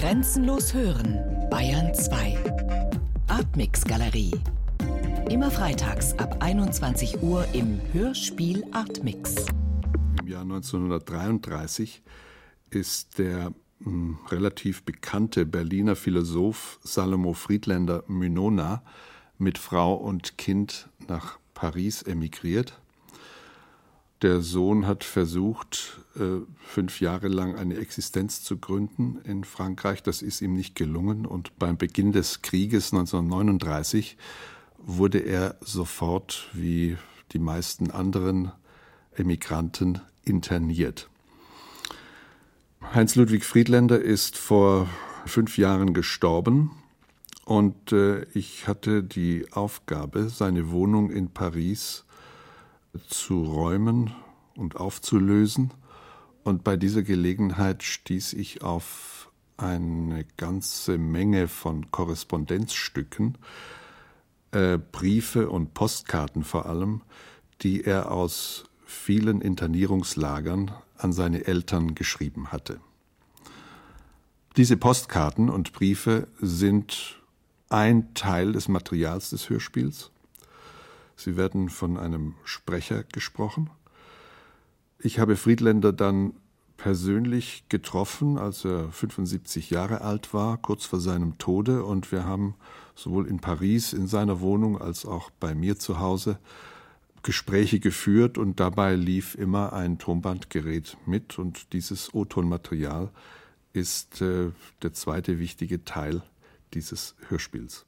Grenzenlos hören, Bayern 2. Artmix Galerie. Immer freitags ab 21 Uhr im Hörspiel Artmix. Im Jahr 1933 ist der mh, hm, relativ bekannte Berliner Philosoph Salomo Friedländer Mynona mit Frau und Kind nach Paris emigriert. Der Sohn hat versucht, äh, fünf Jahre lang eine Existenz zu gründen in Frankreich. Das ist ihm nicht gelungen. Und beim Beginn des Krieges 1939 wurde er sofort, wie die meisten anderen Emigranten, interniert. Heinz Ludwig Friedländer ist vor fünf Jahren gestorben und äh, ich hatte die Aufgabe, seine Wohnung in Paris zu räumen und aufzulösen. Und bei dieser Gelegenheit stieß ich auf eine ganze Menge von Korrespondenzstücken, äh, Briefe und Postkarten vor allem, die er aus vielen Internierungslagern an seine Eltern geschrieben hatte. Diese Postkarten und Briefe sind ein Teil des Materials des Hörspiels. Sie werden von einem Sprecher gesprochen. Ich habe Friedländer dann persönlich getroffen, als er 75 Jahre alt war, kurz vor seinem Tode, und wir haben sowohl in Paris in seiner Wohnung als auch bei mir zu Hause Gespräche geführt und dabei lief immer ein Tonbandgerät mit und dieses O-Ton-Material ist äh, der zweite wichtige Teil dieses Hörspiels.